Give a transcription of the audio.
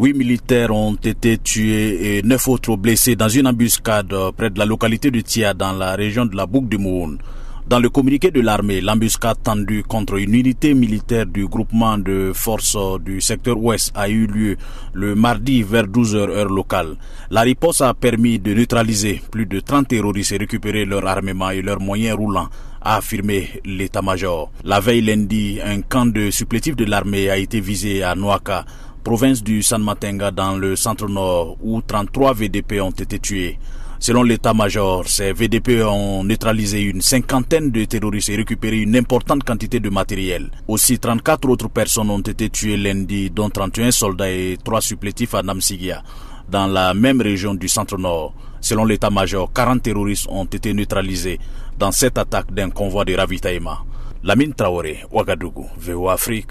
Huit militaires ont été tués et neuf autres blessés dans une embuscade près de la localité de Tia dans la région de la Boucle du Moun. Dans le communiqué de l'armée, l'embuscade tendue contre une unité militaire du groupement de forces du secteur ouest a eu lieu le mardi vers 12h heure locale. La riposte a permis de neutraliser plus de 30 terroristes et récupérer leur armement et leurs moyens roulants a affirmé l'état-major. La veille lundi, un camp de supplétifs de l'armée a été visé à Noaka, province du San Matenga dans le centre-nord où 33 VDP ont été tués. Selon l'état-major, ces VDP ont neutralisé une cinquantaine de terroristes et récupéré une importante quantité de matériel. Aussi, 34 autres personnes ont été tuées lundi, dont 31 soldats et 3 supplétifs à Namsigia, dans la même région du centre-nord. Selon l'état-major, 40 terroristes ont été neutralisés dans cette attaque d'un convoi de ravitaillement. Lamine Traoré, Ouagadougou, VO Afrique.